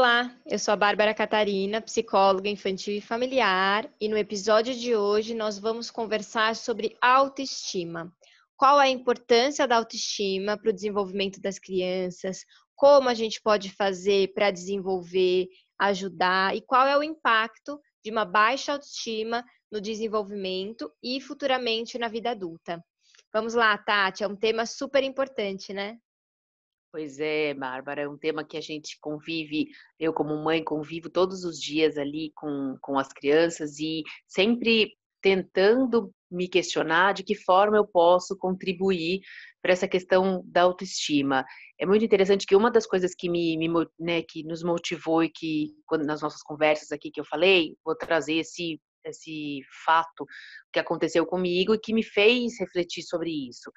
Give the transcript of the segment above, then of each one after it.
Olá, eu sou a Bárbara Catarina, psicóloga infantil e familiar, e no episódio de hoje nós vamos conversar sobre autoestima qual a importância da autoestima para o desenvolvimento das crianças, como a gente pode fazer para desenvolver, ajudar e qual é o impacto de uma baixa autoestima no desenvolvimento e futuramente na vida adulta. Vamos lá, Tati, é um tema super importante, né? Pois é, Bárbara, é um tema que a gente convive, eu como mãe convivo todos os dias ali com, com as crianças e sempre tentando me questionar de que forma eu posso contribuir para essa questão da autoestima. É muito interessante que uma das coisas que me, me né, que nos motivou e que quando nas nossas conversas aqui que eu falei, vou trazer esse esse fato que aconteceu comigo e que me fez refletir sobre isso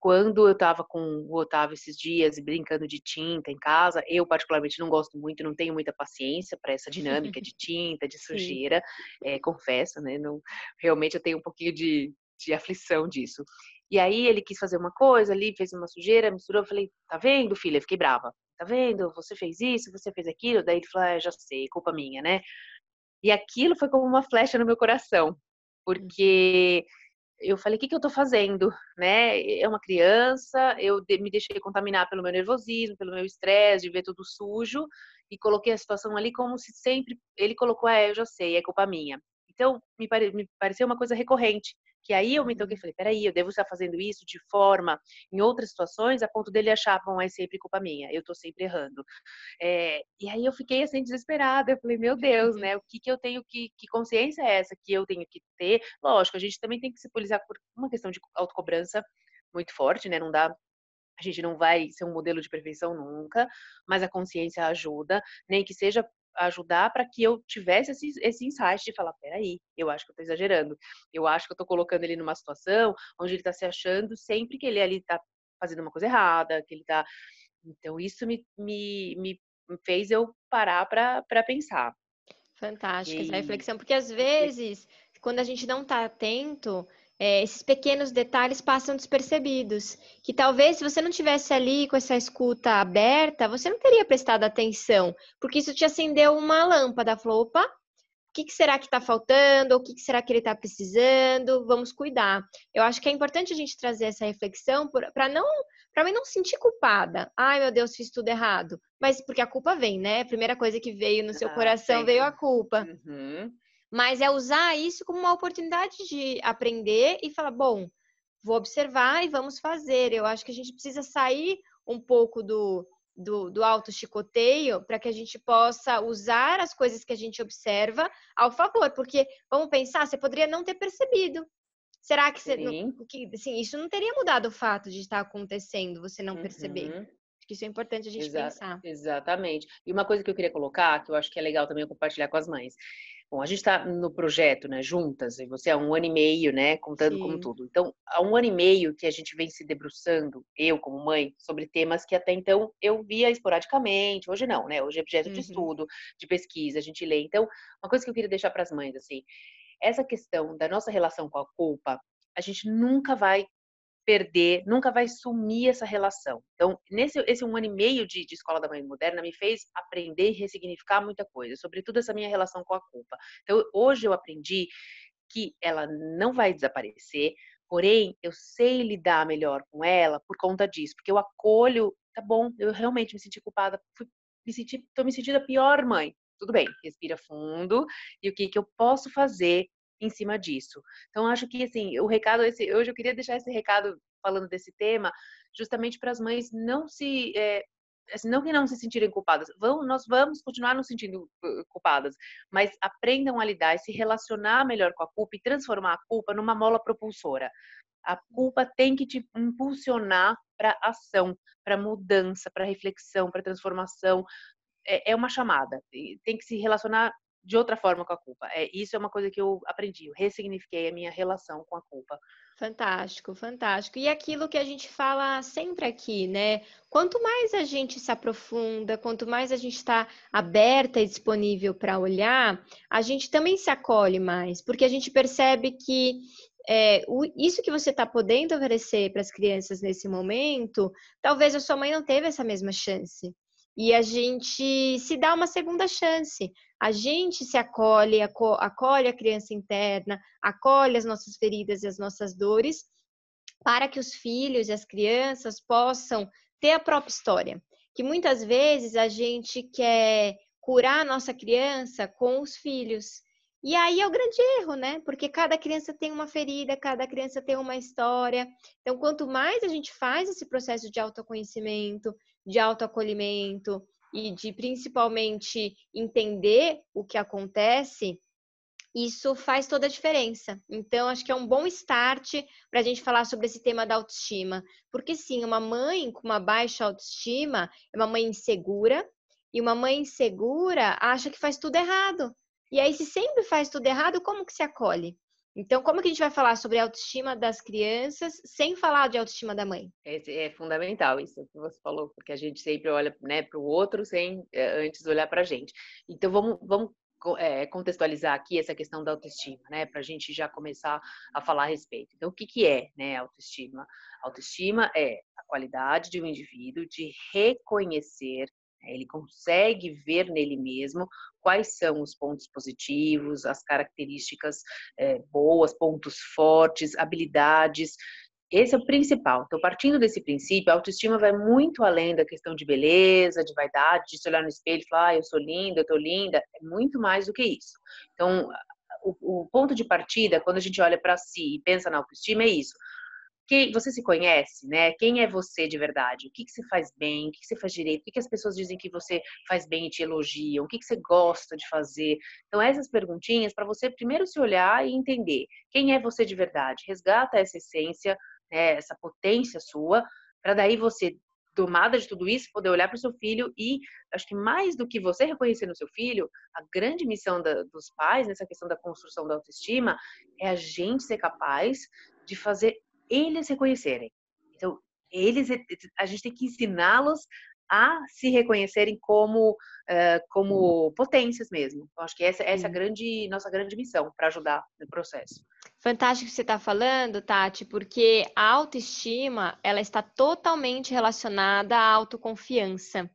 quando eu estava com o Otávio esses dias brincando de tinta em casa, eu particularmente não gosto muito, não tenho muita paciência para essa dinâmica de tinta, de sujeira, é, confesso, né? Não, realmente eu tenho um pouquinho de, de aflição disso. E aí ele quis fazer uma coisa ali, fez uma sujeira, misturou, eu falei, tá vendo, filha? Eu fiquei brava. Tá vendo? Você fez isso, você fez aquilo. Daí ele falou, ah, já sei, culpa minha, né? E aquilo foi como uma flecha no meu coração, porque eu falei, o que, que eu estou fazendo? Né? É uma criança, eu me deixei contaminar pelo meu nervosismo, pelo meu estresse, de ver tudo sujo, e coloquei a situação ali como se sempre ele colocou, é, eu já sei, é culpa minha. Então, me, pare, me pareceu uma coisa recorrente. Que aí eu me toquei e falei, peraí, eu devo estar fazendo isso de forma, em outras situações, a ponto dele achar, bom, é sempre culpa minha, eu tô sempre errando. É, e aí eu fiquei assim, desesperada, eu falei, meu Deus, né, o que que eu tenho que, que consciência é essa que eu tenho que ter? Lógico, a gente também tem que se policiar por uma questão de autocobrança muito forte, né, não dá a gente não vai ser um modelo de perfeição nunca, mas a consciência ajuda, nem que seja ajudar para que eu tivesse esse, esse insight de falar, peraí, eu acho que eu estou exagerando, eu acho que eu estou colocando ele numa situação onde ele está se achando sempre que ele ali está fazendo uma coisa errada, que ele está... Então, isso me, me, me fez eu parar para pensar. Fantástica e... essa reflexão, porque às vezes, quando a gente não está atento, é, esses pequenos detalhes passam despercebidos. Que talvez se você não tivesse ali com essa escuta aberta, você não teria prestado atenção, porque isso te acendeu uma lâmpada. Falou, opa, o que, que será que está faltando? O que, que será que ele está precisando? Vamos cuidar. Eu acho que é importante a gente trazer essa reflexão para não para mim não sentir culpada. Ai, meu Deus, fiz tudo errado. Mas porque a culpa vem, né? A primeira coisa que veio no seu ah, coração sempre. veio a culpa. Uhum mas é usar isso como uma oportunidade de aprender e falar, bom, vou observar e vamos fazer. Eu acho que a gente precisa sair um pouco do, do, do auto-chicoteio para que a gente possa usar as coisas que a gente observa ao favor, porque vamos pensar, você poderia não ter percebido. Será que, você, não, que assim, isso não teria mudado o fato de estar acontecendo, você não uhum. perceber? Acho que isso é importante a gente Exa pensar. Exatamente. E uma coisa que eu queria colocar, que eu acho que é legal também compartilhar com as mães, Bom, a gente está no projeto, né, juntas, e você há um ano e meio, né, contando Sim. como tudo. Então, há um ano e meio que a gente vem se debruçando, eu como mãe, sobre temas que até então eu via esporadicamente, hoje não, né, hoje é objeto uhum. de estudo, de pesquisa, a gente lê. Então, uma coisa que eu queria deixar para as mães, assim, essa questão da nossa relação com a culpa, a gente nunca vai perder, nunca vai sumir essa relação. Então, nesse esse um ano e meio de, de Escola da Mãe Moderna me fez aprender e ressignificar muita coisa, sobretudo essa minha relação com a culpa. Então, hoje eu aprendi que ela não vai desaparecer, porém, eu sei lidar melhor com ela por conta disso, porque eu acolho, tá bom, eu realmente me senti culpada, fui, me senti, tô me sentindo a pior mãe. Tudo bem, respira fundo, e o que, que eu posso fazer em cima disso. Então, acho que, assim, o recado, esse, hoje eu queria deixar esse recado falando desse tema, justamente para as mães não se. É, não que não se sentirem culpadas, vão, nós vamos continuar nos sentindo culpadas, mas aprendam a lidar e se relacionar melhor com a culpa e transformar a culpa numa mola propulsora. A culpa tem que te impulsionar para ação, para mudança, para reflexão, para transformação, é, é uma chamada, tem que se relacionar de outra forma com a culpa. É, isso é uma coisa que eu aprendi, eu ressignifiquei a minha relação com a culpa. Fantástico, fantástico. E aquilo que a gente fala sempre aqui, né? Quanto mais a gente se aprofunda, quanto mais a gente está aberta e disponível para olhar, a gente também se acolhe mais, porque a gente percebe que é, o, isso que você está podendo oferecer para as crianças nesse momento, talvez a sua mãe não teve essa mesma chance. E a gente se dá uma segunda chance a gente se acolhe, acolhe a criança interna, acolhe as nossas feridas e as nossas dores, para que os filhos e as crianças possam ter a própria história. Que muitas vezes a gente quer curar a nossa criança com os filhos. E aí é o grande erro, né? Porque cada criança tem uma ferida, cada criança tem uma história. Então, quanto mais a gente faz esse processo de autoconhecimento, de autoacolhimento, e de principalmente entender o que acontece, isso faz toda a diferença. Então, acho que é um bom start para a gente falar sobre esse tema da autoestima. Porque, sim, uma mãe com uma baixa autoestima é uma mãe insegura, e uma mãe insegura acha que faz tudo errado. E aí, se sempre faz tudo errado, como que se acolhe? Então, como que a gente vai falar sobre a autoestima das crianças sem falar de autoestima da mãe? É, é fundamental isso que você falou, porque a gente sempre olha né, para o outro sem é, antes olhar para a gente. Então, vamos, vamos é, contextualizar aqui essa questão da autoestima, né, para a gente já começar a falar a respeito. Então, o que, que é né, autoestima? Autoestima é a qualidade de um indivíduo de reconhecer ele consegue ver nele mesmo quais são os pontos positivos, as características é, boas, pontos fortes, habilidades. Esse é o principal. Então, partindo desse princípio, a autoestima vai muito além da questão de beleza, de vaidade, de se olhar no espelho e falar, ah, eu sou linda, eu tô linda. É muito mais do que isso. Então, o, o ponto de partida, quando a gente olha para si e pensa na autoestima, é isso quem você se conhece, né? Quem é você de verdade? O que, que você faz bem? O que, que você faz direito? O que, que as pessoas dizem que você faz bem e te elogiam? O que, que você gosta de fazer? Então, essas perguntinhas para você primeiro se olhar e entender quem é você de verdade. Resgata essa essência, né, essa potência sua, para daí você tomada de tudo isso, poder olhar para o seu filho e acho que mais do que você reconhecer no seu filho, a grande missão da, dos pais nessa questão da construção da autoestima é a gente ser capaz de fazer eles reconhecerem. Então, eles, a gente tem que ensiná-los a se reconhecerem como, uh, como potências mesmo. Então, acho que essa, essa é a grande, nossa grande missão para ajudar no processo. Fantástico que você está falando, Tati, porque a autoestima ela está totalmente relacionada à autoconfiança.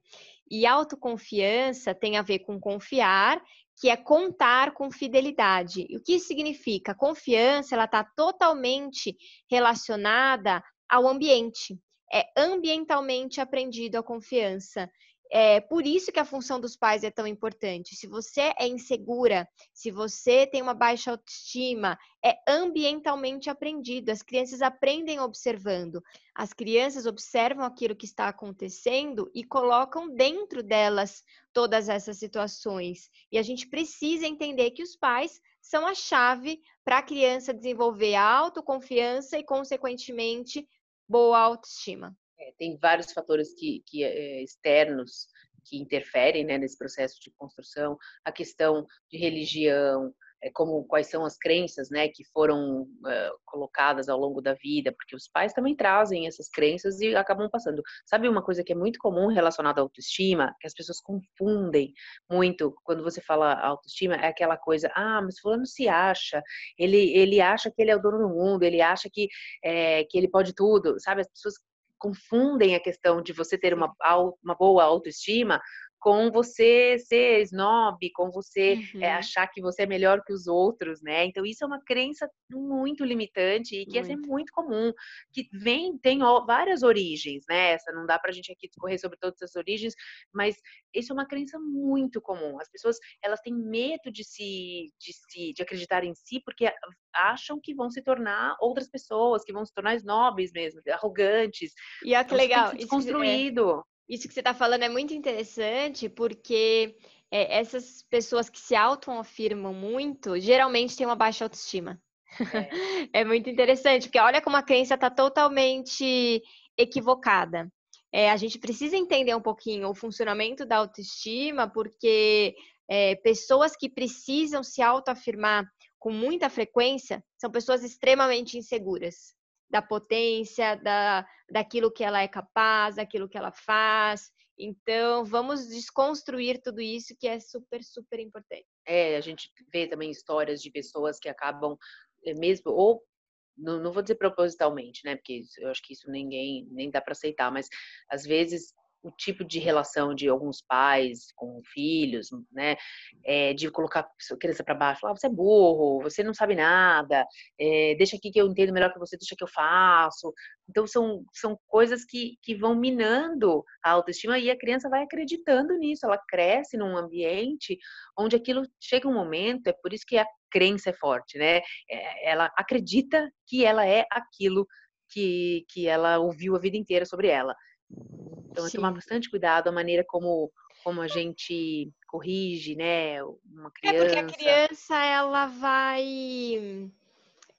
E autoconfiança tem a ver com confiar que é contar com fidelidade. E o que significa? confiança, ela está totalmente relacionada ao ambiente. É ambientalmente aprendido a confiança. É por isso que a função dos pais é tão importante. Se você é insegura, se você tem uma baixa autoestima, é ambientalmente aprendido. As crianças aprendem observando. As crianças observam aquilo que está acontecendo e colocam dentro delas todas essas situações. E a gente precisa entender que os pais são a chave para a criança desenvolver a autoconfiança e, consequentemente, boa autoestima. É, tem vários fatores que, que é, externos que interferem né, nesse processo de construção, a questão de religião, é, como quais são as crenças né, que foram uh, colocadas ao longo da vida, porque os pais também trazem essas crenças e acabam passando. Sabe uma coisa que é muito comum relacionada à autoestima, que as pessoas confundem muito quando você fala autoestima, é aquela coisa, ah, mas fulano se acha, ele, ele acha que ele é o dono do mundo, ele acha que, é, que ele pode tudo, sabe? As pessoas confundem a questão de você ter uma, uma boa autoestima com você ser snob, com você eh, uhum. é, achar que você é melhor que os outros, né? Então isso é uma crença muito limitante e que muito. é muito comum, que vem tem várias origens, né? Essa não dá para a gente aqui discorrer sobre todas as origens, mas isso é uma crença muito comum. As pessoas elas têm medo de se de se de acreditar em si porque acham que vão se tornar outras pessoas, que vão se tornar snobs mesmo, arrogantes. E é que legal, isso construído. Isso que você está falando é muito interessante, porque é, essas pessoas que se autoafirmam muito, geralmente têm uma baixa autoestima. É. é muito interessante, porque olha como a crença está totalmente equivocada. é, a gente precisa entender um pouquinho o funcionamento da autoestima, porque é, pessoas que precisam se autoafirmar com muita frequência são pessoas extremamente inseguras da potência, da, daquilo que ela é capaz, daquilo que ela faz. Então, vamos desconstruir tudo isso que é super, super importante. É, a gente vê também histórias de pessoas que acabam eh, mesmo ou não, não vou dizer propositalmente, né? Porque eu acho que isso ninguém nem dá para aceitar, mas às vezes o tipo de relação de alguns pais com filhos, né? É, de colocar a criança para baixo, falar, ah, você é burro, você não sabe nada, é, deixa aqui que eu entendo melhor que você, deixa que eu faço. Então, são, são coisas que, que vão minando a autoestima e a criança vai acreditando nisso. Ela cresce num ambiente onde aquilo chega um momento, é por isso que a crença é forte, né? É, ela acredita que ela é aquilo que, que ela ouviu a vida inteira sobre ela. Então, é tomar bastante cuidado a maneira como, como a gente corrige, né, uma criança. É porque a criança, ela vai...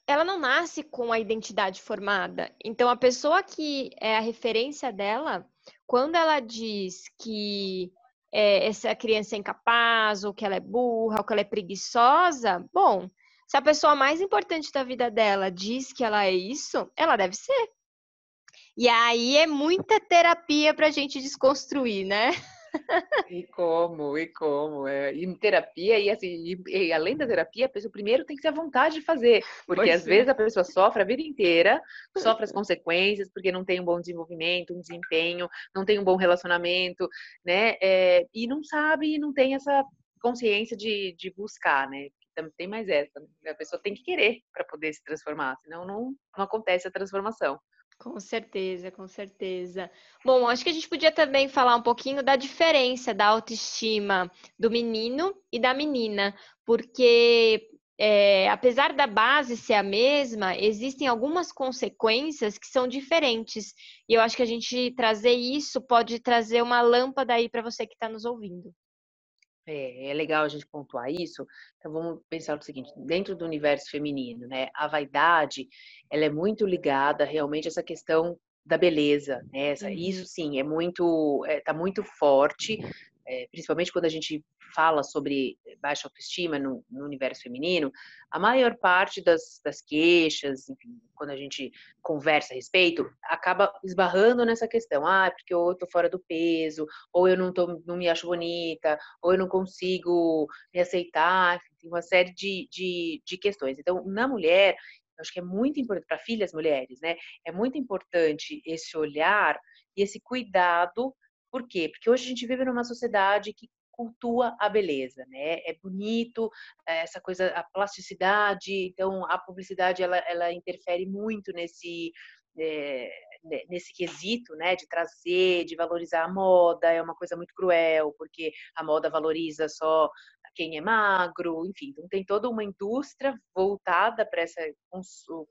Ela não nasce com a identidade formada. Então, a pessoa que é a referência dela, quando ela diz que é, essa criança é incapaz, ou que ela é burra, ou que ela é preguiçosa, bom, se a pessoa mais importante da vida dela diz que ela é isso, ela deve ser. E aí é muita terapia para a gente desconstruir, né? E como, e como. É, e terapia, e assim, e, e além da terapia, a pessoa primeiro tem que ter a vontade de fazer. Porque pois às é. vezes a pessoa sofre a vida inteira, sofre as consequências, porque não tem um bom desenvolvimento, um desempenho, não tem um bom relacionamento, né? É, e não sabe, e não tem essa consciência de, de buscar, né? Também tem mais essa. Né? A pessoa tem que querer para poder se transformar, senão não, não acontece a transformação. Com certeza, com certeza. Bom, acho que a gente podia também falar um pouquinho da diferença da autoestima do menino e da menina, porque é, apesar da base ser a mesma, existem algumas consequências que são diferentes. E eu acho que a gente trazer isso pode trazer uma lâmpada aí para você que está nos ouvindo. É, é legal a gente pontuar isso. Então vamos pensar o seguinte, dentro do universo feminino, né, a vaidade, ela é muito ligada realmente a essa questão da beleza, né? Essa, uhum. Isso sim, é muito, é, tá muito forte é, principalmente quando a gente fala sobre baixa autoestima no, no universo feminino, a maior parte das, das, queixas, enfim, quando a gente conversa a respeito, acaba esbarrando nessa questão. Ah, porque eu tô fora do peso, ou eu não, tô, não me acho bonita, ou eu não consigo me aceitar, enfim, tem uma série de, de, de questões. Então, na mulher, eu acho que é muito importante, para filhas mulheres, né? É muito importante esse olhar e esse cuidado por quê? Porque hoje a gente vive numa sociedade que cultua a beleza, né? É bonito eh, essa coisa, a plasticidade. Então, a publicidade ela, ela interfere muito nesse é, nesse quesito, né? De trazer, de valorizar a moda. É uma coisa muito cruel, porque a moda valoriza só quem é magro, enfim, então tem toda uma indústria voltada para esse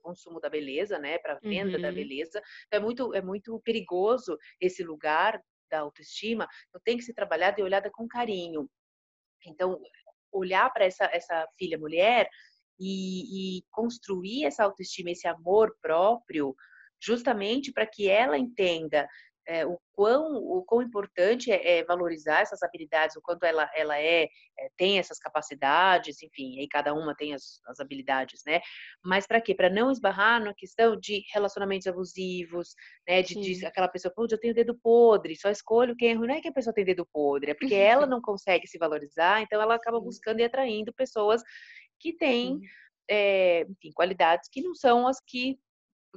consumo da beleza, né, para venda uhum. da beleza. Então é muito é muito perigoso esse lugar da autoestima, então tem que ser trabalhada e olhada com carinho. Então, olhar para essa, essa filha mulher e, e construir essa autoestima, esse amor próprio, justamente para que ela entenda é, o, quão, o quão importante é, é, valorizar essas habilidades, o quanto ela, ela é, é tem essas capacidades, enfim, aí cada uma tem as, as habilidades, né? Mas para quê? Para não esbarrar na questão de relacionamentos abusivos, né? De, de aquela pessoa, pô, eu tenho dedo podre, só escolho quem é ruim. Não é que a pessoa tem dedo podre, é porque ela não consegue se valorizar, então ela acaba buscando e atraindo pessoas que têm, é, enfim, qualidades que não são as que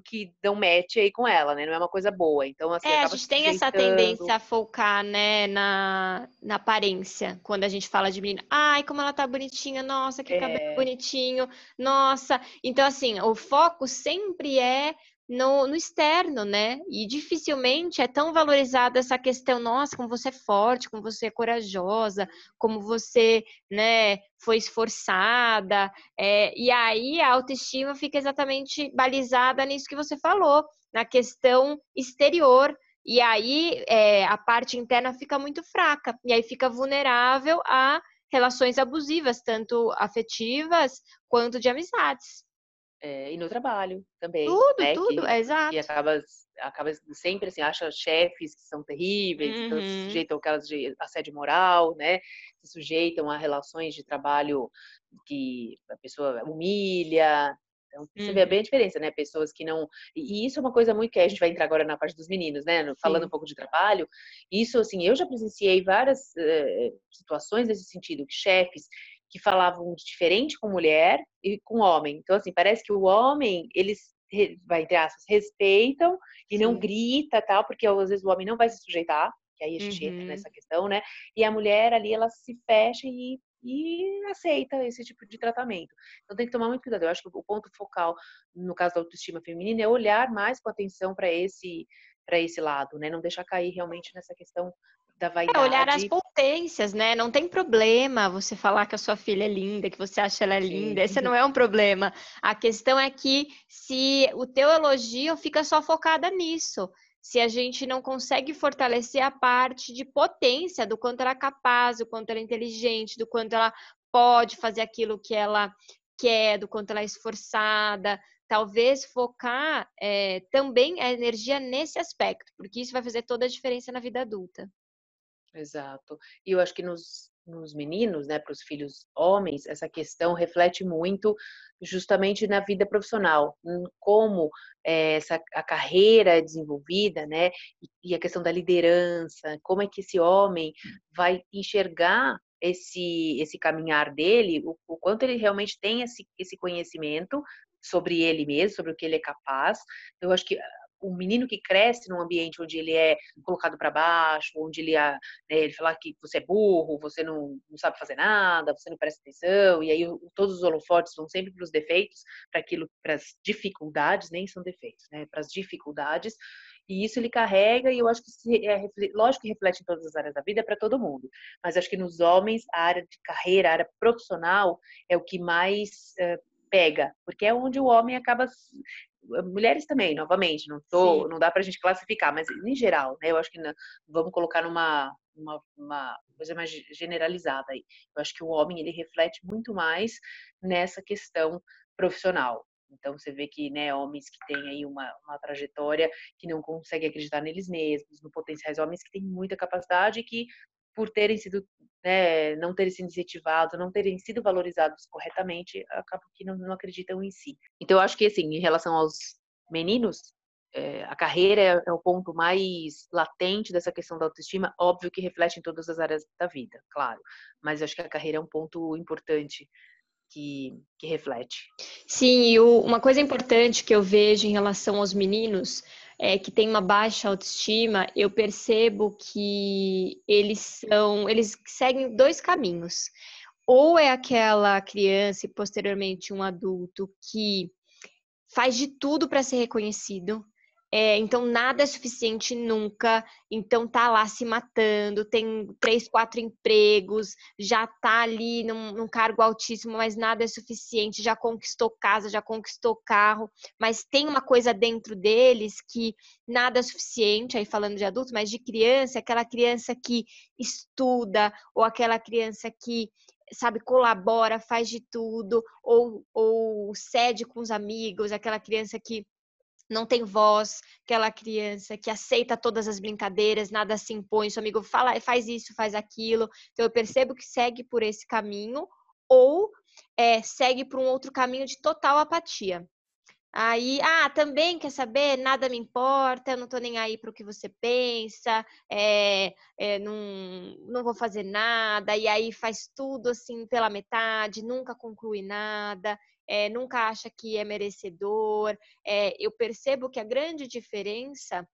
que dão match aí com ela, né? Não é uma coisa boa. Então, assim, é, a gente tem essa tendência a focar, né, na, na aparência, quando a gente fala de menina. Ai, como ela tá bonitinha, nossa, que é... cabelo bonitinho, nossa. Então, assim, o foco sempre é no, no, externo, né? E dificilmente é tão valorizada essa questão, nossa, como você é forte, como você é corajosa, como você, né, foi esforçada. É, e aí a autoestima fica exatamente balizada nisso que você falou, na questão exterior. E aí é, a parte interna fica muito fraca, e aí fica vulnerável a relações abusivas, tanto afetivas quanto de amizades. É, e no trabalho também. Tudo, né? tudo, que, exato. E acaba, acaba sempre assim, acha chefes que são terríveis, uhum. então se sujeitam aquelas de assédio moral, né? Se sujeitam a relações de trabalho que a pessoa humilha, então, você uhum. vê bem a diferença, né? Pessoas que não. E isso é uma coisa muito que a gente vai entrar agora na parte dos meninos, né? Falando Sim. um pouco de trabalho. Isso, assim, eu já presenciei várias uh, situações nesse sentido, que chefes que falavam diferente com mulher e com homem. Então, assim, parece que o homem, eles, vai entre aspas, respeitam e Sim. não grita, tal, porque às vezes o homem não vai se sujeitar, que aí a gente uhum. entra nessa questão, né? E a mulher ali, ela se fecha e e aceita esse tipo de tratamento. Então tem que tomar muito cuidado. Eu acho que o ponto focal no caso da autoestima feminina é olhar mais com atenção para esse para esse lado, né? Não deixar cair realmente nessa questão da vaidade. É olhar as potências, né? Não tem problema você falar que a sua filha é linda, que você acha ela linda. Sim. Esse não é um problema. A questão é que se o teu elogio fica só focada nisso se a gente não consegue fortalecer a parte de potência, do quanto ela é capaz, do quanto ela é inteligente, do quanto ela pode fazer aquilo que ela quer, do quanto ela é esforçada. Talvez focar é, também a energia nesse aspecto, porque isso vai fazer toda a diferença na vida adulta. Exato. E eu acho que nos, nos meninos, né, para os filhos homens, essa questão reflete muito justamente na vida profissional, como é, essa a carreira é desenvolvida, né, e a questão da liderança, como é que esse homem vai enxergar esse esse caminhar dele, o, o quanto ele realmente tem esse, esse conhecimento sobre ele mesmo, sobre o que ele é capaz. Eu acho que o menino que cresce num ambiente onde ele é colocado para baixo, onde ele, é, né, ele fala que você é burro, você não, não sabe fazer nada, você não presta atenção, e aí todos os holofotes vão sempre para os defeitos, para aquilo, para as dificuldades, nem são defeitos, né, para as dificuldades, e isso ele carrega, e eu acho que, se, é, lógico que reflete em todas as áreas da vida, para todo mundo, mas acho que nos homens, a área de carreira, a área profissional, é o que mais é, pega, porque é onde o homem acaba mulheres também, novamente, não tô, não dá pra gente classificar, mas em geral, né, eu acho que vamos colocar numa uma, uma, coisa mais generalizada aí. Eu acho que o homem ele reflete muito mais nessa questão profissional. Então você vê que né, homens que têm aí uma, uma trajetória que não conseguem acreditar neles mesmos, no potenciais homens que têm muita capacidade e que por terem sido né, não terem sido incentivados, não terem sido valorizados corretamente, acabam que não, não acreditam em si. Então, eu acho que, assim, em relação aos meninos, é, a carreira é, é, o ponto mais latente dessa questão da autoestima, óbvio que reflete em todas as áreas da vida, claro, mas eu acho que a carreira é um ponto importante que, que reflete. Sim, e o, uma coisa importante que eu vejo em relação aos meninos é, que tem uma baixa autoestima, eu percebo que eles são, eles seguem dois caminhos. Ou é aquela criança e posteriormente um adulto que faz de tudo para ser reconhecido, é, então nada é suficiente nunca, então tá lá se matando, tem três, quatro empregos, já tá ali num, num, cargo altíssimo, mas nada é suficiente, já conquistou casa, já conquistou carro, mas tem uma coisa dentro deles que nada é suficiente, aí falando de adulto, mas de criança, aquela criança que estuda, ou aquela criança que sabe, colabora, faz de tudo, ou, ou cede com os amigos, aquela criança que não tem voz, aquela criança que aceita todas as brincadeiras, nada se impõe, seu amigo fala, faz isso, faz aquilo. Então eu percebo que segue por esse caminho ou é, segue por um outro caminho de total apatia. Aí, ah, também quer saber? Nada me importa, eu não tô nem aí para o que você pensa, é, é, não, não vou fazer nada, e aí faz tudo assim pela metade, nunca conclui nada é, nunca acha que é merecedor. É, eu percebo que a grande diferença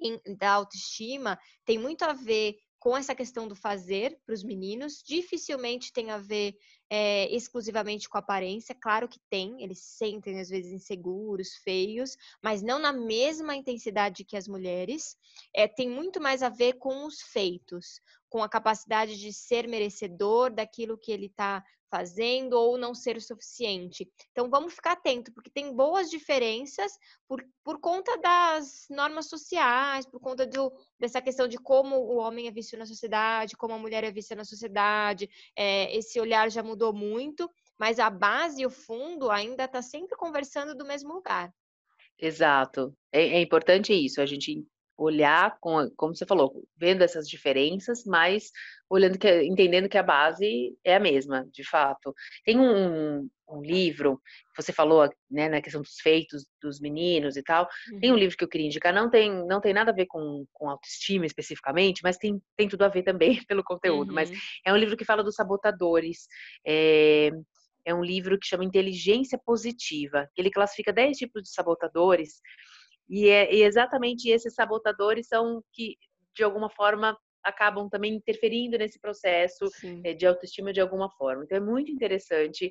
em, da autoestima tem muito a ver com essa questão do fazer para os meninos, dificilmente tem a ver é, exclusivamente com aparência. Claro que tem, eles se sentem às vezes inseguros, feios, mas não na mesma intensidade que as mulheres. É, tem muito mais a ver com os feitos, com a capacidade de ser merecedor daquilo que ele está fazendo ou não ser o suficiente. Então vamos ficar atento, porque tem boas diferenças por, por conta das normas sociais, por conta do, dessa questão de como o homem é visto na sociedade, como a mulher é vista na sociedade. É, esse olhar já mudou muito, mas a base e o fundo ainda está sempre conversando do mesmo lugar. Exato. É, é importante isso, a gente olhar, com, como você falou, vendo essas diferenças, mas olhando que, entendendo que a base é a mesma, de fato. Tem um, um livro, você falou né, na questão dos feitos dos meninos e tal, uhum. tem um uhum. livro que eu queria indicar, não tem, não tem nada a ver com, com autoestima especificamente, mas tem, tem tudo a ver também pelo conteúdo, uhum. mas é um livro que fala dos sabotadores, é, é um livro que chama Inteligência Positiva, ele classifica 10 tipos de sabotadores, e, é, e exatamente esses sabotadores são que, de alguma forma, acabam também interferindo nesse processo Sim. Eh, de autoestima de alguma forma. Então é muito interessante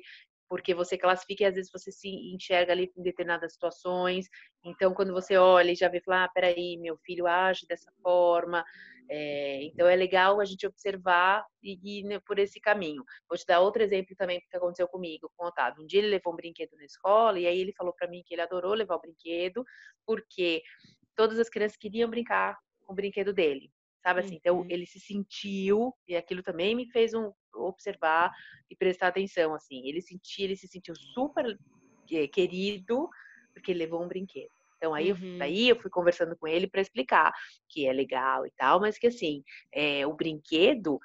porque você classifica e às vezes você se enxerga ali em determinadas situações. Então, quando você olha e já vê, fala, ah, peraí, meu filho age dessa forma. É, então, é legal a gente observar e ir né, por esse caminho. Vou te dar outro exemplo também que aconteceu comigo, com o Otávio. Um dia ele levou um brinquedo na escola e aí ele falou para mim que ele adorou levar o brinquedo porque todas as crianças queriam brincar com o brinquedo dele sabe assim? Então, uhum. ele se sentiu, e aquilo também me fez um, observar e prestar atenção, assim. Ele sentia, ele se sentiu super querido, porque ele levou um brinquedo. Então, aí, uhum. eu, aí eu fui conversando com ele para explicar que é legal e tal, mas que, assim, é, o brinquedo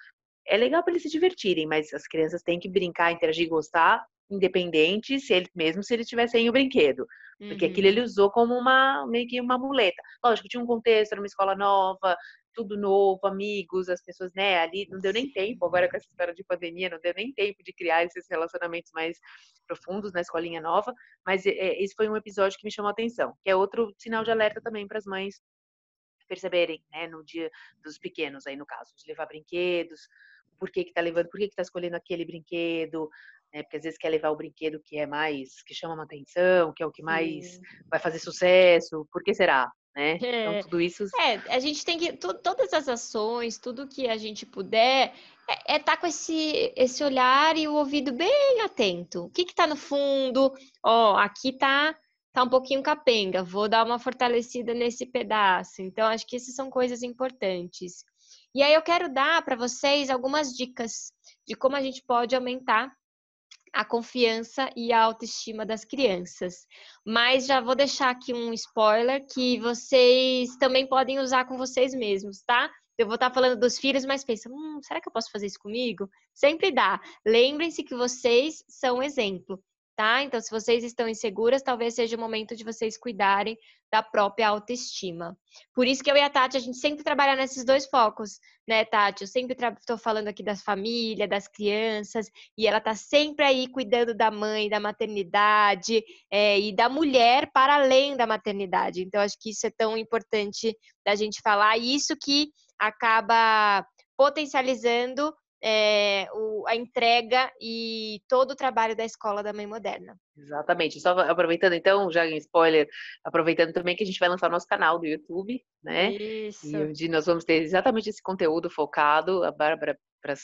é legal para eles se divertirem, mas as crianças têm que brincar, interagir, gostar, independente se ele, mesmo se ele estiver sem o brinquedo. Porque uhum. aquilo ele usou como uma, meio que uma muleta. Lógico, tinha um contexto, era uma escola nova, tudo novo, amigos, as pessoas, né, ali não deu nem tempo, agora com essa história de pandemia, não deu nem tempo de criar esses relacionamentos mais profundos na escolinha nova, mas é, esse foi um episódio que me chamou a atenção, que é outro sinal de alerta também para as mães perceberem, né, no dia dos pequenos aí no caso, de levar brinquedos, por que que tá levando, por que que tá escolhendo aquele brinquedo, né, porque às vezes quer levar o brinquedo que é mais, que chama uma atenção, que é o que mais Sim. vai fazer sucesso, por que será? Né? Então, é. Tudo isso. É, a gente tem que. todas as ações, tudo que a gente puder, é estar é tá com esse, esse olhar e o ouvido bem atento. O que está no fundo? Ó, aqui tá, tá um pouquinho capenga, vou dar uma fortalecida nesse pedaço. Então, acho que essas são coisas importantes. E aí, eu quero dar para vocês algumas dicas de como a gente pode aumentar a confiança e a autoestima das crianças. Mas já vou deixar aqui um spoiler que vocês também podem usar com vocês mesmos, tá? Eu vou estar falando dos filhos, mas pensa, hum, será que eu posso fazer isso comigo? Sempre dá. Lembrem-se que vocês são exemplo tá? Então, se vocês estão inseguras, talvez seja o momento de vocês cuidarem da própria autoestima. Por isso que eu e a Tati, a gente sempre trabalha nesses dois focos, né, Tati? Eu sempre estou falando aqui das famílias, das crianças, e ela está sempre aí cuidando da mãe, da maternidade é, e da mulher para além da maternidade. Então, acho que isso é tão importante da gente falar, e isso que acaba potencializando é, o, a entrega e todo o trabalho da escola da mãe moderna. Exatamente. Só aproveitando então, já em spoiler, aproveitando também que a gente vai lançar nosso canal do YouTube, né? Isso. E onde nós vamos ter exatamente esse conteúdo focado, a Bárbara Pras,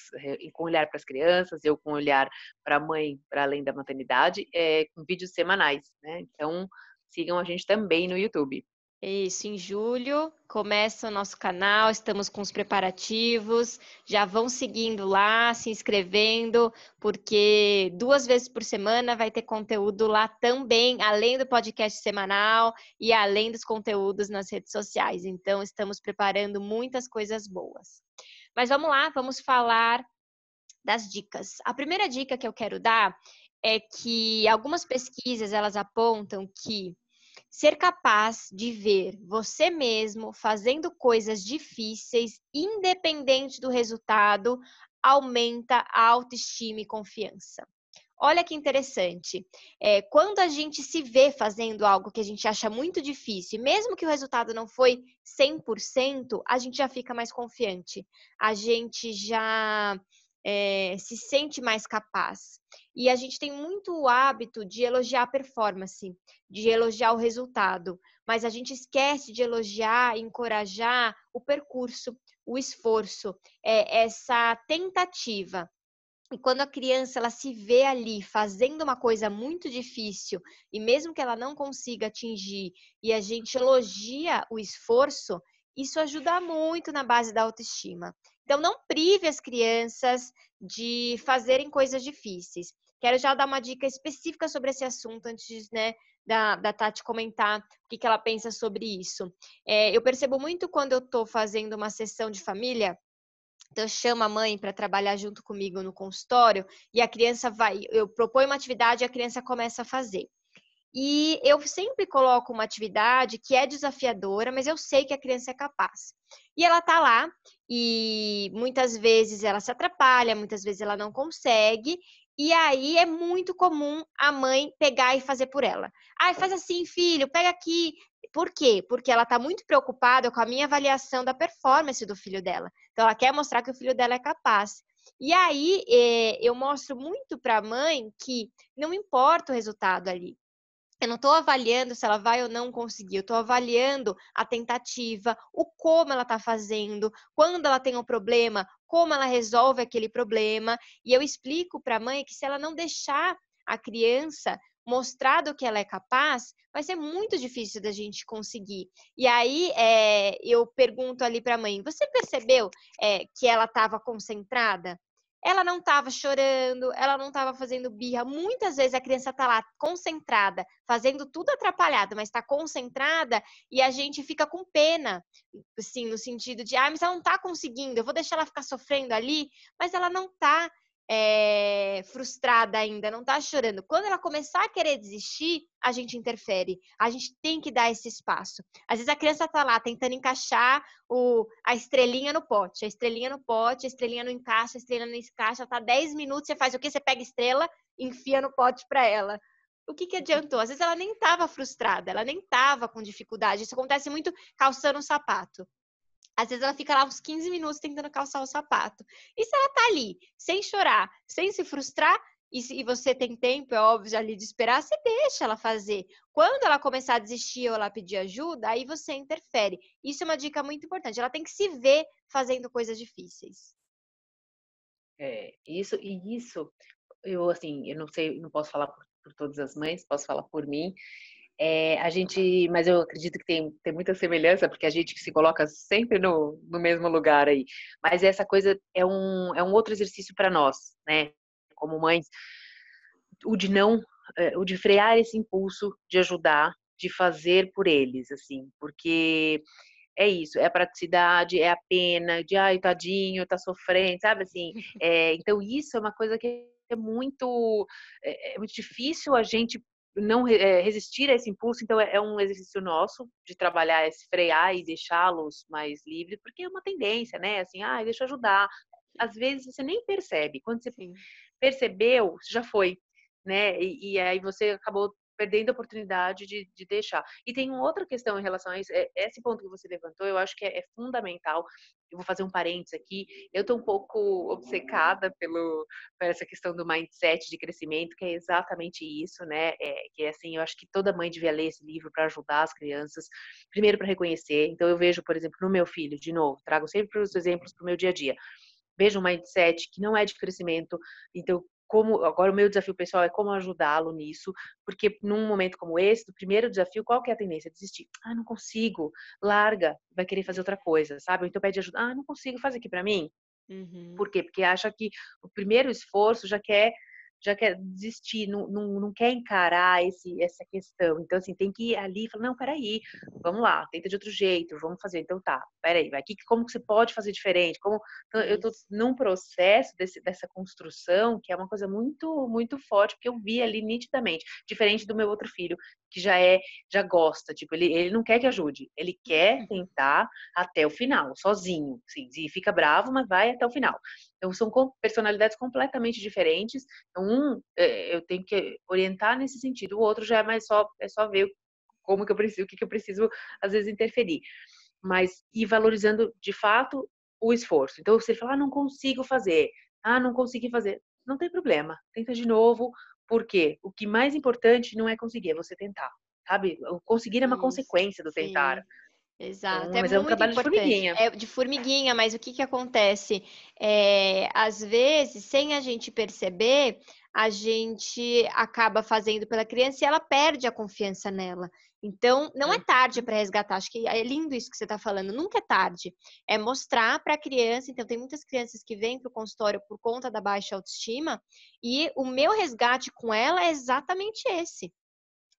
com olhar para as crianças, eu com olhar para a mãe, para além da maternidade, é, com vídeos semanais, né? Então, sigam a gente também no YouTube. Isso, em julho começa o nosso canal, estamos com os preparativos, já vão seguindo lá, se inscrevendo, porque duas vezes por semana vai ter conteúdo lá também, além do podcast semanal e além dos conteúdos nas redes sociais. Então, estamos preparando muitas coisas boas. Mas vamos lá, vamos falar das dicas. A primeira dica que eu quero dar é que algumas pesquisas elas apontam que Ser capaz de ver você mesmo fazendo coisas difíceis, independente do resultado, aumenta a autoestima e confiança. Olha que interessante. É, quando a gente se vê fazendo algo que a gente acha muito difícil, mesmo que o resultado não foi 100%, a gente já fica mais confiante. A gente já é, se sente mais capaz. E a gente tem muito o hábito de elogiar a performance, de elogiar o resultado, mas a gente esquece de elogiar encorajar o percurso, o esforço, é, essa tentativa. E quando a criança ela se vê ali fazendo uma coisa muito difícil e mesmo que ela não consiga atingir e a gente elogia o esforço, isso ajuda muito na base da autoestima. Então, não prive as crianças de fazerem coisas difíceis. Quero já dar uma dica específica sobre esse assunto antes né, da, da Tati comentar o que, que ela pensa sobre isso. É, eu percebo muito quando eu estou fazendo uma sessão de família, então, eu chamo a mãe para trabalhar junto comigo no consultório e a criança vai, eu proponho uma atividade e a criança começa a fazer. E eu sempre coloco uma atividade que é desafiadora, mas eu sei que a criança é capaz. E ela tá lá e muitas vezes ela se atrapalha, muitas vezes ela não consegue, e aí é muito comum a mãe pegar e fazer por ela. Ai, faz assim, filho, pega aqui. Por quê? Porque ela está muito preocupada com a minha avaliação da performance do filho dela. Então, ela quer mostrar que o filho dela é capaz. E aí, eh, eu mostro muito para a mãe que não importa o resultado ali. Eu não estou avaliando se ela vai ou não conseguir, eu estou avaliando a tentativa, o como ela está fazendo, quando ela tem um problema, como ela resolve aquele problema. E eu explico para a mãe que se ela não deixar a criança mostrar do que ela é capaz, vai ser muito difícil da gente conseguir. E aí é, eu pergunto ali para a mãe: você percebeu é, que ela estava concentrada? Ela não estava chorando, ela não estava fazendo birra. Muitas vezes a criança está lá concentrada, fazendo tudo atrapalhado, mas está concentrada e a gente fica com pena, assim, no sentido de, ah, mas ela não está conseguindo, eu vou deixar ela ficar sofrendo ali, mas ela não está é, frustrada ainda, não está chorando. Quando ela começar a querer desistir, a gente interfere. A gente tem que dar esse espaço. Às vezes a criança está lá tentando encaixar o, a estrelinha no pote, a estrelinha no pote, a estrelinha não encaixa, a estrelinha não encaixa, tá 10 minutos, você faz o quê? Você pega a estrela, enfia no pote para ela. O que, que adiantou? Às vezes ela nem estava frustrada, ela nem estava com dificuldade. Isso acontece muito calçando um sapato. Às vezes ela fica lá uns 15 minutos tentando calçar o sapato. E se ela tá ali, sem chorar, sem se frustrar, e se você tem tempo, é óbvio, ali de esperar, você deixa ela fazer. Quando ela começar a desistir ou ela pedir ajuda, aí você interfere. Isso é uma dica muito importante. Ela tem que se ver fazendo coisas difíceis. É, isso, e isso, eu assim, eu não sei, não posso falar por, por todas as mães, posso falar por mim. É, a gente, mas eu acredito que tem, tem muita semelhança, porque a gente se coloca sempre no, no mesmo lugar aí. Mas essa coisa é um, é um outro exercício para nós, né? Como mães, o de não, é, o de frear esse impulso de ajudar, de fazer por eles, assim, porque é isso, é a praticidade, é a pena, de ai, tadinho, tá sofrendo, sabe assim? É, então, isso é uma coisa que é muito, é, é muito difícil a gente não é, resistir a esse impulso, então é, é, um exercício nosso de trabalhar esse frear e deixá-los mais livres, porque é uma tendência, né? Assim, ah, deixa eu ajudar. Às vezes você nem percebe. Quando você Sim. percebeu, já foi, né? E, e, aí você acabou perdendo a oportunidade de, de, deixar. E tem outra questão em relação a isso, é, esse ponto que você levantou, eu acho que é, é fundamental. Eu vou fazer um parênteses aqui. Eu estou um pouco obcecada pelo, por essa questão do mindset de crescimento, que é exatamente isso, né? É, que é assim, eu acho que toda mãe devia ler esse livro para ajudar as crianças, primeiro para reconhecer. Então, eu vejo, por exemplo, no meu filho, de novo, trago sempre os exemplos para o meu dia a dia vejo um mindset que não é de crescimento, então como agora o meu desafio pessoal é como ajudá-lo nisso, porque num momento como esse, do primeiro desafio, qual que é a tendência? Desistir. Ah, não consigo. Larga, vai querer fazer outra coisa, sabe? Ou então pede ajuda. Ah, não consigo, faz aqui para mim. Uhum. Por quê? Porque acha que o primeiro esforço já quer já quer desistir, não, não, não quer encarar esse, essa questão. Então, assim, tem que ir ali e falar, não, peraí, vamos lá, tenta de outro jeito, vamos fazer. Então, tá, peraí, vai aqui, como que você pode fazer diferente? Como, então, eu tô num processo desse, dessa construção que é uma coisa muito, muito forte, porque eu vi ali nitidamente, diferente do meu outro filho, que já é, já gosta, tipo, ele, ele não quer que ajude, ele quer uhum. tentar até o final, sozinho, sim, e fica bravo, mas vai até o final. Então, são personalidades completamente diferentes. Então, um, é, eu tenho que orientar nesse sentido, o outro já é mais só, é só ver como que eu preciso, o que, que eu preciso, às vezes, interferir. Mas, ir valorizando, de fato, o esforço. Então, se ele falar, ah, não consigo fazer, ah, não consegui fazer, não tem problema, tenta de novo, porque o que mais importante não é conseguir, é você tentar, sabe? O conseguir é uma Isso, consequência do tentar. Sim. Exato. Então, é mas é um trabalho importante. de formiguinha. É de formiguinha, mas o que, que acontece? É, às vezes, sem a gente perceber, a gente acaba fazendo pela criança e ela perde a confiança nela. Então, não é uhum. tarde para resgatar. Acho que é lindo isso que você está falando. Nunca é tarde. É mostrar para a criança. Então, tem muitas crianças que vêm para o consultório por conta da baixa autoestima. E o meu resgate com ela é exatamente esse.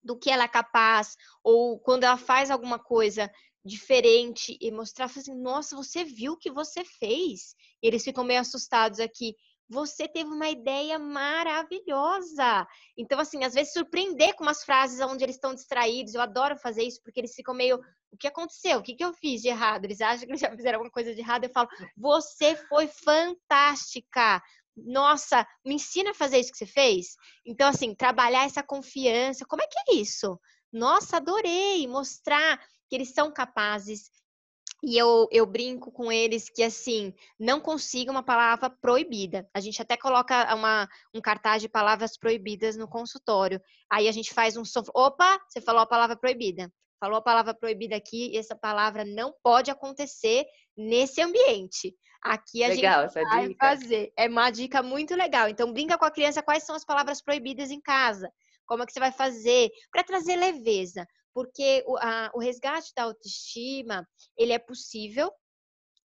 Do que ela é capaz, ou quando ela faz alguma coisa diferente e mostrar assim, nossa, você viu o que você fez? E eles ficam meio assustados aqui. Você teve uma ideia maravilhosa. Então, assim, às vezes surpreender com umas frases onde eles estão distraídos. Eu adoro fazer isso porque eles ficam meio. O que aconteceu? O que, que eu fiz de errado? Eles acham que eles já fizeram alguma coisa de errado. Eu falo, você foi fantástica. Nossa, me ensina a fazer isso que você fez. Então, assim, trabalhar essa confiança. Como é que é isso? Nossa, adorei mostrar que eles são capazes. E eu, eu brinco com eles que, assim, não consiga uma palavra proibida. A gente até coloca uma, um cartaz de palavras proibidas no consultório. Aí a gente faz um som. Opa, você falou a palavra proibida. Falou a palavra proibida aqui, e essa palavra não pode acontecer nesse ambiente. Aqui a legal, gente vai dica. fazer. É uma dica muito legal. Então, brinca com a criança quais são as palavras proibidas em casa. Como é que você vai fazer? Para trazer leveza porque o, a, o resgate da autoestima, ele é possível,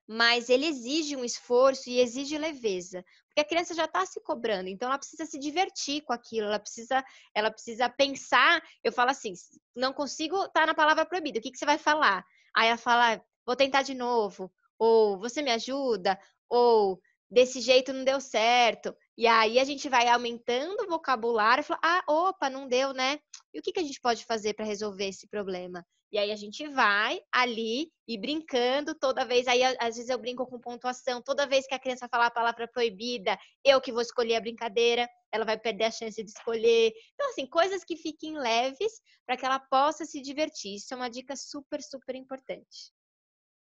mas ele exige um esforço e exige leveza, porque a criança já está se cobrando, então ela precisa se divertir com aquilo, ela precisa, ela precisa pensar. Eu falo assim, não consigo tá na palavra proibida, o que, que você vai falar? Aí ela fala, vou tentar de novo, ou você me ajuda, ou desse jeito não deu certo. E aí a gente vai aumentando o vocabulário e fala, ah, opa, não deu, né? E o que, que a gente pode fazer para resolver esse problema? E aí a gente vai ali e brincando toda vez. Aí às vezes eu brinco com pontuação. Toda vez que a criança falar a palavra proibida, eu que vou escolher a brincadeira, ela vai perder a chance de escolher. Então, assim, coisas que fiquem leves para que ela possa se divertir. Isso é uma dica super, super importante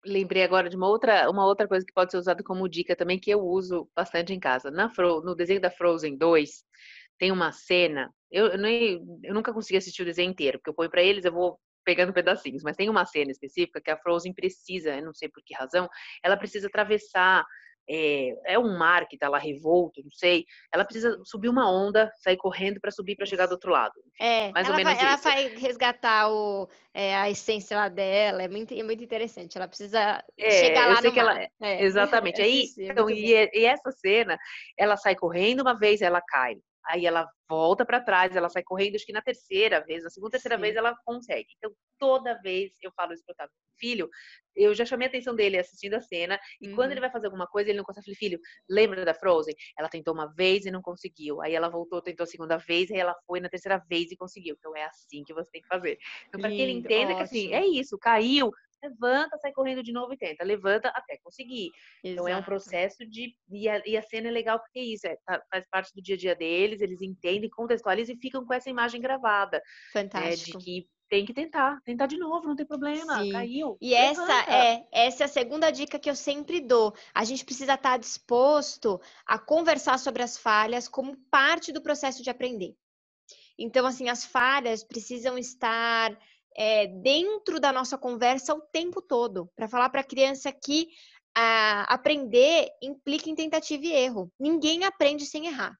lembrei agora de uma outra, uma outra coisa que pode ser usada como dica também, que eu uso bastante em casa. Na Fro, no desenho da Frozen 2, tem uma cena, eu, eu, nem, eu nunca consegui assistir o desenho inteiro, porque eu ponho para eles, eu vou pegando pedacinhos, mas tem uma cena específica que a Frozen precisa, eu não sei por que razão, ela precisa atravessar é, é, um mar que tá lá revolto, não sei. Ela precisa subir uma onda, sair correndo para subir para chegar do outro lado. É, mais ou menos vai, Ela vai resgatar o, é, a essência lá dela, é muito, é muito interessante. Ela precisa é, chegar lá no que mar. Ela, é. Exatamente. Aí, então, e, e essa cena, ela sai correndo uma vez, ela cai. Aí ela volta para trás, ela sai correndo, acho que na terceira vez, na segunda, terceira Sim. vez ela consegue. Então, toda vez eu falo isso pro Otávio, filho, eu já chamei a atenção dele assistindo a cena, e uhum. quando ele uhum. vai fazer alguma coisa, ele não consegue. Falei, filho, lembra da Frozen? Ela tentou uma vez e não conseguiu. Aí ela voltou, tentou a segunda vez, aí ela foi na terceira vez e conseguiu. Então, é assim que você tem que fazer. Então, para que ele entenda ótimo. que assim, é isso, caiu, levanta, sai correndo de novo e tenta, levanta até conseguir. Exato. Então é um processo de. E a, e a, cena é legal porque é isso, é, tá, faz parte do dia a dia deles, eles entendem, contextualizam e ficam com essa imagem gravada. Fantástico. Né, de que tem que tentar, tentar de novo, não tem problema, Sim. caiu. E levanta. essa é, essa é a segunda dica que eu sempre dou. A gente precisa estar disposto a conversar sobre as falhas como parte do processo de aprender. Então, assim, as falhas precisam estar é, dentro da nossa conversa o tempo todo, para falar para a criança que aprender implica em tentativa e erro. Ninguém aprende sem errar.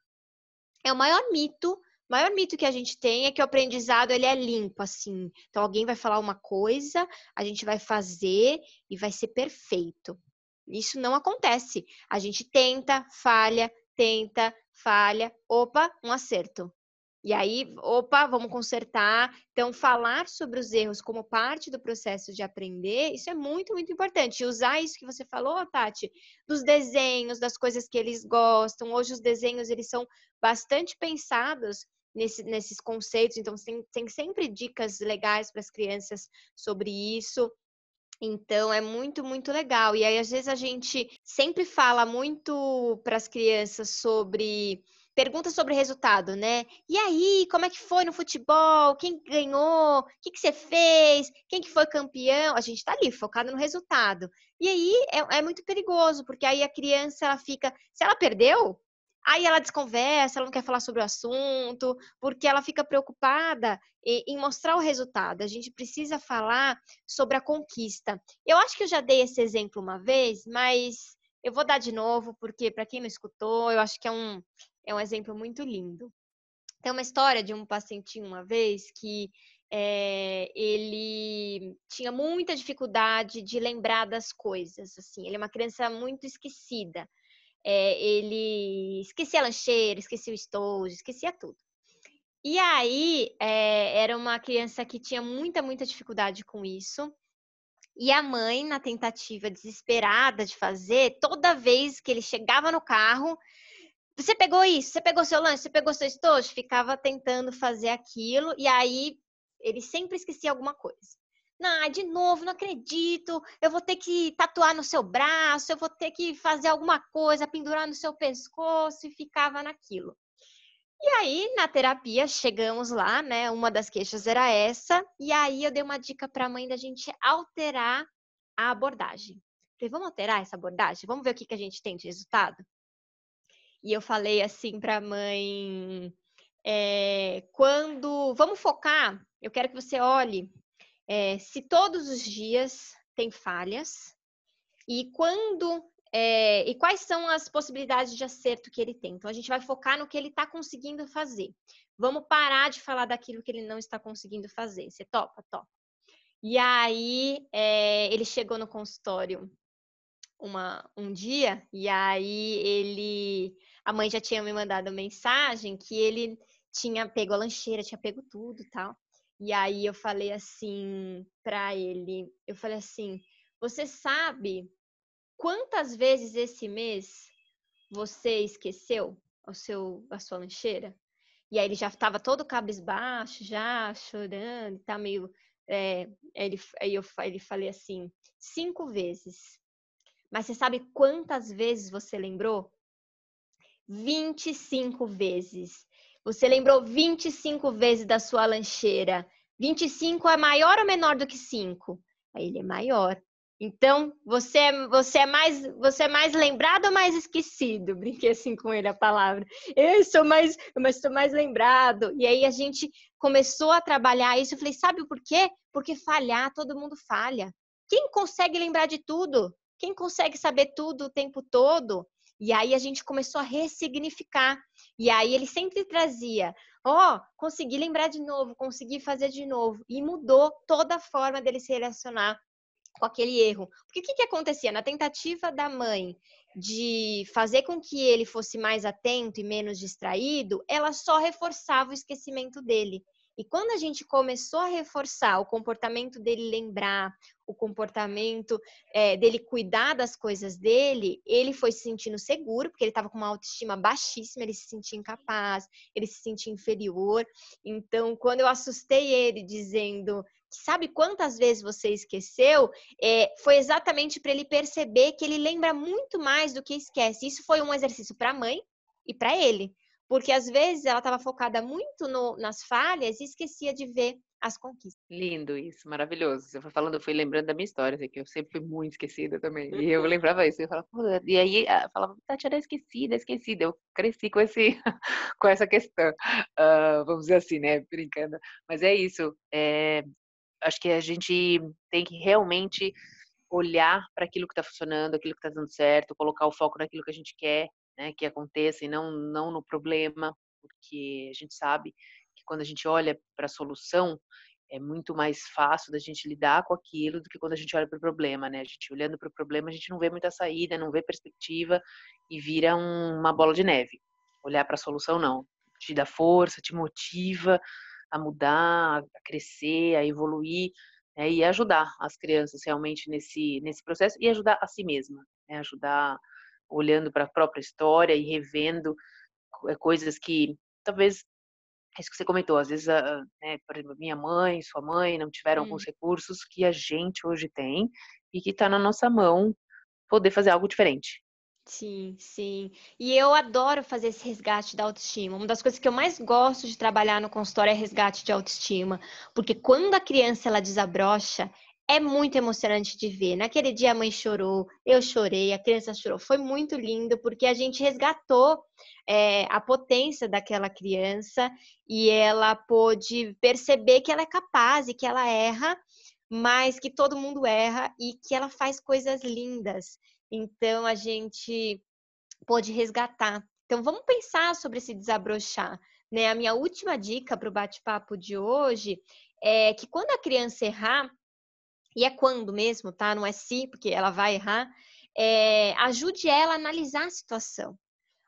É o maior mito, maior mito que a gente tem é que o aprendizado ele é limpo, assim. Então alguém vai falar uma coisa, a gente vai fazer e vai ser perfeito. Isso não acontece. A gente tenta, falha, tenta, falha, opa, um acerto. E aí, opa, vamos consertar. Então, falar sobre os erros como parte do processo de aprender, isso é muito, muito importante. Usar isso que você falou, Tati, dos desenhos, das coisas que eles gostam. Hoje, os desenhos, eles são bastante pensados nesse, nesses conceitos. Então, tem, tem sempre dicas legais para as crianças sobre isso. Então é muito, muito legal. E aí, às vezes, a gente sempre fala muito para as crianças sobre pergunta sobre resultado, né? E aí, como é que foi no futebol? Quem ganhou? O que, que você fez? Quem que foi campeão? A gente tá ali, focado no resultado. E aí é, é muito perigoso, porque aí a criança ela fica. Se ela perdeu, Aí ela desconversa, ela não quer falar sobre o assunto, porque ela fica preocupada em mostrar o resultado. A gente precisa falar sobre a conquista. Eu acho que eu já dei esse exemplo uma vez, mas eu vou dar de novo, porque para quem não escutou, eu acho que é um, é um exemplo muito lindo. Tem uma história de um pacientinho uma vez que é, ele tinha muita dificuldade de lembrar das coisas. Assim, ele é uma criança muito esquecida. É, ele esquecia a lancheira, esquecia o estojo, esquecia tudo. E aí é, era uma criança que tinha muita, muita dificuldade com isso. E a mãe, na tentativa desesperada de fazer, toda vez que ele chegava no carro, você pegou isso, você pegou seu lanche, você pegou seu estojo, ficava tentando fazer aquilo, e aí ele sempre esquecia alguma coisa. Não, de novo, não acredito. Eu vou ter que tatuar no seu braço, eu vou ter que fazer alguma coisa, pendurar no seu pescoço e ficava naquilo. E aí, na terapia, chegamos lá, né? Uma das queixas era essa, e aí eu dei uma dica para a mãe da gente alterar a abordagem. Falei, vamos alterar essa abordagem? Vamos ver o que, que a gente tem de resultado? E eu falei assim para a mãe: é, quando. Vamos focar, eu quero que você olhe é, se todos os dias tem falhas e quando. É, e quais são as possibilidades de acerto que ele tem? Então, a gente vai focar no que ele está conseguindo fazer. Vamos parar de falar daquilo que ele não está conseguindo fazer. Você topa? Topa. E aí, ele chegou no consultório uma, um dia, e aí ele. A mãe já tinha me mandado mensagem que ele tinha pego a lancheira, tinha pego tudo tal. E aí eu falei assim para ele, eu falei assim, você sabe quantas vezes esse mês você esqueceu o seu, a sua lancheira? E aí ele já estava todo cabisbaixo, já chorando, tá meio. É, ele, aí eu ele falei assim, cinco vezes. Mas você sabe quantas vezes você lembrou? 25 vezes. Você lembrou 25 vezes da sua lancheira. 25 é maior ou menor do que 5? Aí ele é maior. Então, você é, você é mais você é mais lembrado ou mais esquecido? Brinquei assim com ele a palavra. Eu sou mais, mas sou mais lembrado. E aí a gente começou a trabalhar isso. Eu falei, sabe por quê? Porque falhar, todo mundo falha. Quem consegue lembrar de tudo? Quem consegue saber tudo o tempo todo? E aí a gente começou a ressignificar. E aí ele sempre trazia, ó, oh, consegui lembrar de novo, consegui fazer de novo. E mudou toda a forma dele se relacionar com aquele erro. Porque o que, que acontecia? Na tentativa da mãe de fazer com que ele fosse mais atento e menos distraído, ela só reforçava o esquecimento dele. E quando a gente começou a reforçar o comportamento dele lembrar, o comportamento é, dele cuidar das coisas dele, ele foi se sentindo seguro, porque ele estava com uma autoestima baixíssima, ele se sentia incapaz, ele se sentia inferior. Então, quando eu assustei ele dizendo sabe quantas vezes você esqueceu, é, foi exatamente para ele perceber que ele lembra muito mais do que esquece. Isso foi um exercício para a mãe e para ele. Porque às vezes ela estava focada muito no, nas falhas e esquecia de ver as conquistas. Lindo isso, maravilhoso. Você foi falando, eu fui lembrando da minha história, assim, que eu sempre fui muito esquecida também. E eu lembrava isso, eu falava, e aí eu falava, Tatiana, esquecida, esquecida. Eu cresci com, esse, com essa questão, uh, vamos dizer assim, né, brincando. Mas é isso, é, acho que a gente tem que realmente olhar para aquilo que está funcionando, aquilo que está dando certo, colocar o foco naquilo que a gente quer né, que aconteça e não, não no problema, porque a gente sabe que quando a gente olha para a solução, é muito mais fácil da gente lidar com aquilo do que quando a gente olha para o problema, né? A gente olhando para o problema, a gente não vê muita saída, não vê perspectiva e vira um, uma bola de neve. Olhar para a solução, não. Te dá força, te motiva a mudar, a crescer, a evoluir né? e ajudar as crianças realmente nesse, nesse processo e ajudar a si mesma, né? Ajudar olhando para a própria história e revendo eh, coisas que talvez é isso que você comentou, às vezes, né, por exemplo, minha mãe, sua mãe não tiveram hum. alguns recursos que a gente hoje tem e que está na nossa mão poder fazer algo diferente. Sim, sim. E eu adoro fazer esse resgate da autoestima. Uma das coisas que eu mais gosto de trabalhar no consultório é resgate de autoestima, porque quando a criança ela desabrocha, é muito emocionante de ver. Naquele dia a mãe chorou, eu chorei, a criança chorou. Foi muito lindo porque a gente resgatou é, a potência daquela criança e ela pôde perceber que ela é capaz e que ela erra, mas que todo mundo erra e que ela faz coisas lindas. Então a gente pôde resgatar. Então vamos pensar sobre esse desabrochar. Né? A minha última dica para o bate-papo de hoje é que quando a criança errar, e é quando mesmo, tá? Não é se, porque ela vai errar. É, ajude ela a analisar a situação,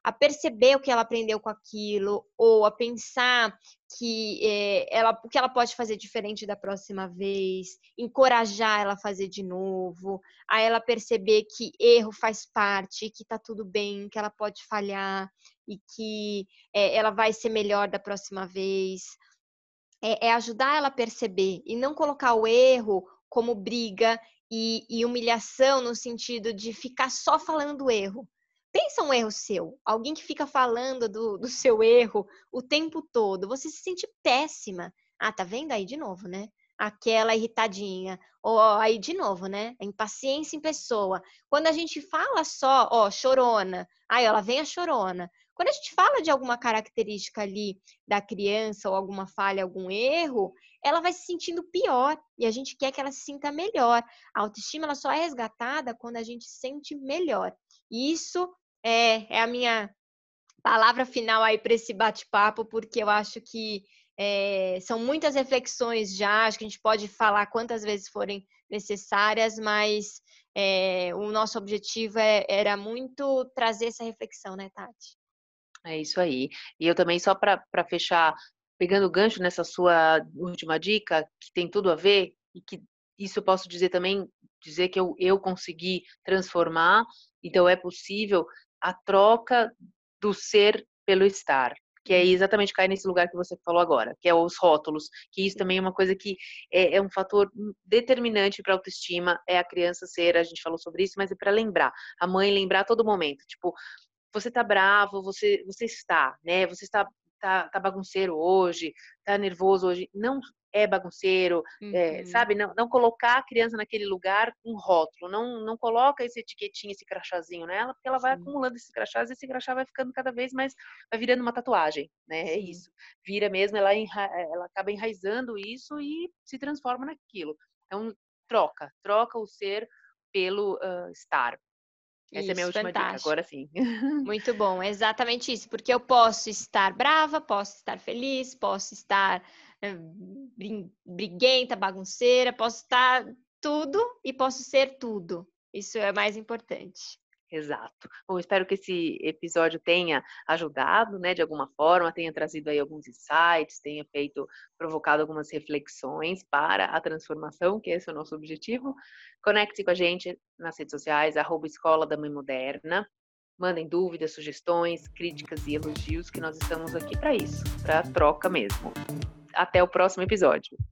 a perceber o que ela aprendeu com aquilo, ou a pensar que é, ela, o que ela pode fazer diferente da próxima vez, encorajar ela a fazer de novo, a ela perceber que erro faz parte, que tá tudo bem, que ela pode falhar e que é, ela vai ser melhor da próxima vez. É, é ajudar ela a perceber e não colocar o erro como briga e, e humilhação no sentido de ficar só falando do erro. Pensa um erro seu, alguém que fica falando do, do seu erro o tempo todo, você se sente péssima. Ah, tá vendo aí de novo, né? Aquela irritadinha. Ou aí de novo, né? A impaciência em pessoa. Quando a gente fala só, ó, chorona. Aí ela vem a chorona. Quando a gente fala de alguma característica ali da criança ou alguma falha, algum erro, ela vai se sentindo pior e a gente quer que ela se sinta melhor. A autoestima ela só é resgatada quando a gente se sente melhor. E isso é, é a minha palavra final aí para esse bate-papo, porque eu acho que é, são muitas reflexões já, acho que a gente pode falar quantas vezes forem necessárias, mas é, o nosso objetivo é, era muito trazer essa reflexão, né, Tati? É isso aí. E eu também, só para fechar, pegando o gancho nessa sua última dica, que tem tudo a ver, e que isso eu posso dizer também, dizer que eu, eu consegui transformar, então é possível a troca do ser pelo estar, que é exatamente cair nesse lugar que você falou agora, que é os rótulos, que isso também é uma coisa que é, é um fator determinante para a autoestima, é a criança ser, a gente falou sobre isso, mas é para lembrar, a mãe lembrar a todo momento, tipo, você tá bravo, você, você está, né? Você está tá, tá bagunceiro hoje, tá nervoso hoje. Não é bagunceiro, uhum. é, sabe? Não, não colocar a criança naquele lugar com rótulo, não, não coloca esse etiquetinho, esse crachazinho nela, porque ela vai Sim. acumulando esses crachás e esse crachá vai ficando cada vez mais, vai virando uma tatuagem, né? É Sim. É isso. Vira mesmo, ela, enra, ela acaba enraizando isso e se transforma naquilo. Então, troca, troca o ser pelo uh, estar. Essa isso, é a minha última fantástico. dica, agora sim. Muito bom, exatamente isso, porque eu posso estar brava, posso estar feliz, posso estar eh, briguenta, bagunceira, posso estar tudo e posso ser tudo. Isso é mais importante. Exato. Bom, espero que esse episódio tenha ajudado, né, de alguma forma, tenha trazido aí alguns insights, tenha feito, provocado algumas reflexões para a transformação, que esse é o nosso objetivo. Conecte com a gente nas redes sociais, arroba Escola da Mãe Moderna. Mandem dúvidas, sugestões, críticas e elogios, que nós estamos aqui para isso, para troca mesmo. Até o próximo episódio.